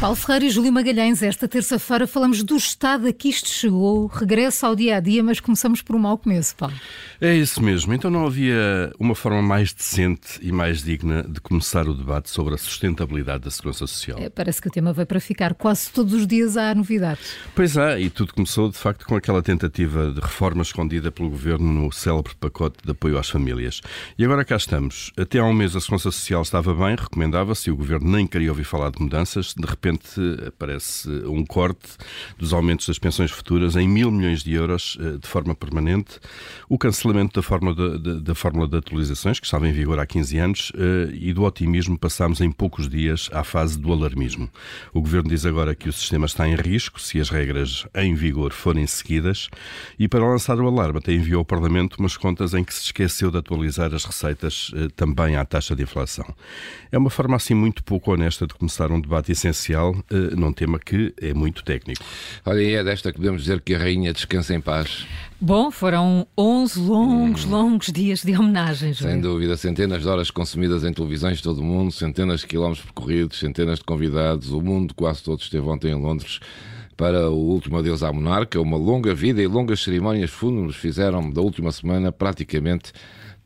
Paulo Ferreira e Júlio Magalhães, esta terça-feira falamos do estado a que isto chegou, regresso ao dia a dia, mas começamos por um mau começo, Paulo. É isso mesmo. Então não havia uma forma mais decente e mais digna de começar o debate sobre a sustentabilidade da segurança social. É, parece que o tema veio para ficar. Quase todos os dias há novidades. Pois há, e tudo começou de facto com aquela tentativa de reforma escondida pelo governo no célebre pacote de apoio às famílias. E agora cá estamos. Até há um mês a segurança social estava bem, recomendava-se, e o governo nem queria ouvir falar de mudanças. De repente aparece um corte dos aumentos das pensões futuras em mil milhões de euros eh, de forma permanente, o cancelamento da fórmula de, de, da fórmula de atualizações, que estava em vigor há 15 anos, eh, e do otimismo passámos em poucos dias à fase do alarmismo. O governo diz agora que o sistema está em risco se as regras em vigor forem seguidas, e para lançar o alarme até enviou ao Parlamento umas contas em que se esqueceu de atualizar as receitas eh, também à taxa de inflação. É uma forma assim muito pouco honesta de começar um debate essencial uh, num tema que é muito técnico. Olha, é desta que podemos dizer que a rainha descansa em paz. Bom, foram 11 longos, hum. longos dias de homenagens. Sem é? dúvida, centenas de horas consumidas em televisões de todo o mundo, centenas de quilómetros percorridos, centenas de convidados, o mundo quase todo esteve ontem em Londres para o último adeus à monarca. Uma longa vida e longas cerimónias fúnebres fizeram da última semana praticamente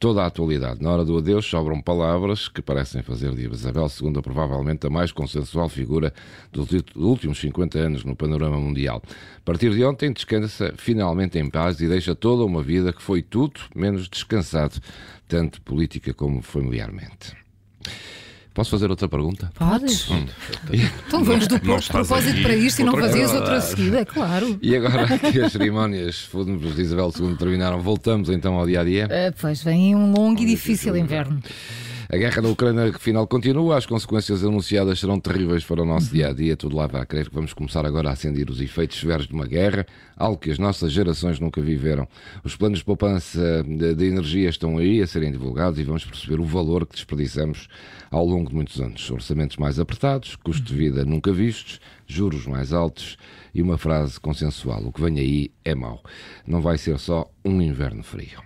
toda a atualidade. Na hora do adeus sobram palavras que parecem fazer de Isabel II provavelmente a mais consensual figura dos últimos 50 anos no panorama mundial. A partir de ontem descansa finalmente em paz e deixa toda uma vida que foi tudo menos descansado, tanto política como familiarmente. Posso fazer outra pergunta? Podes. Hum. Então vamos do propósito para isto e não fazias outra seguida, claro. E agora que as cerimónias fúnebres de Isabel II terminaram, voltamos então ao dia a dia? Uh, pois vem um longo um e difícil inverno. A guerra na Ucrânia, final continua, as consequências anunciadas serão terríveis para o nosso dia a dia. Tudo leva a crer que vamos começar agora a acender os efeitos severos de uma guerra, algo que as nossas gerações nunca viveram. Os planos de poupança de, de energia estão aí a serem divulgados e vamos perceber o valor que desperdiçamos ao longo de muitos anos. Orçamentos mais apertados, custo de vida nunca vistos, juros mais altos e uma frase consensual: o que vem aí é mau. Não vai ser só um inverno frio.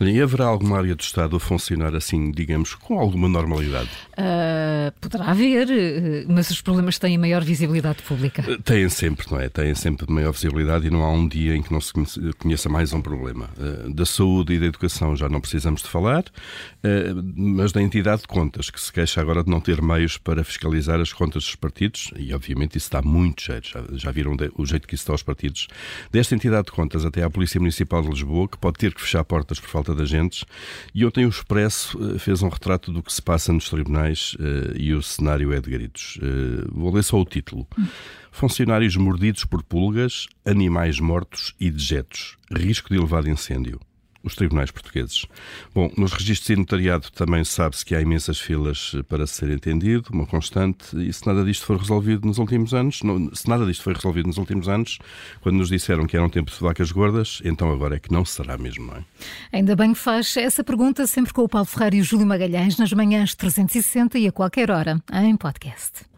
E haverá alguma área do Estado a funcionar assim, digamos, com alguma normalidade? Uh, poderá haver, eh, mas os problemas têm maior visibilidade pública. Eh, têm sempre, não é? Têm sempre maior visibilidade e não há um dia em que não se conheça mais um problema. Uh, da saúde e da educação já não precisamos de falar, uh, mas da entidade de contas, que se queixa agora de não ter meios para fiscalizar as contas dos partidos, e obviamente isso dá muito jeito, já, já viram o jeito que isso dá aos partidos, desta entidade de contas até à Polícia Municipal de Lisboa, que pode ter que fechar portas por falta de agentes. E ontem o Expresso eh, fez um retrato do que se passa nos tribunais uh, e o cenário é de gritos. Uh, vou ler só o título. Funcionários mordidos por pulgas, animais mortos e dejetos. Risco de elevado incêndio os tribunais portugueses. Bom, nos registros de notariado também sabe-se que há imensas filas para ser entendido, uma constante, e se nada disto for resolvido nos últimos anos, se nada disto foi resolvido nos últimos anos, quando nos disseram que era um tempo de vacas gordas, então agora é que não será mesmo, não é? Ainda bem que faz essa pergunta sempre com o Paulo Ferreira e o Júlio Magalhães nas manhãs 360 e a qualquer hora em podcast.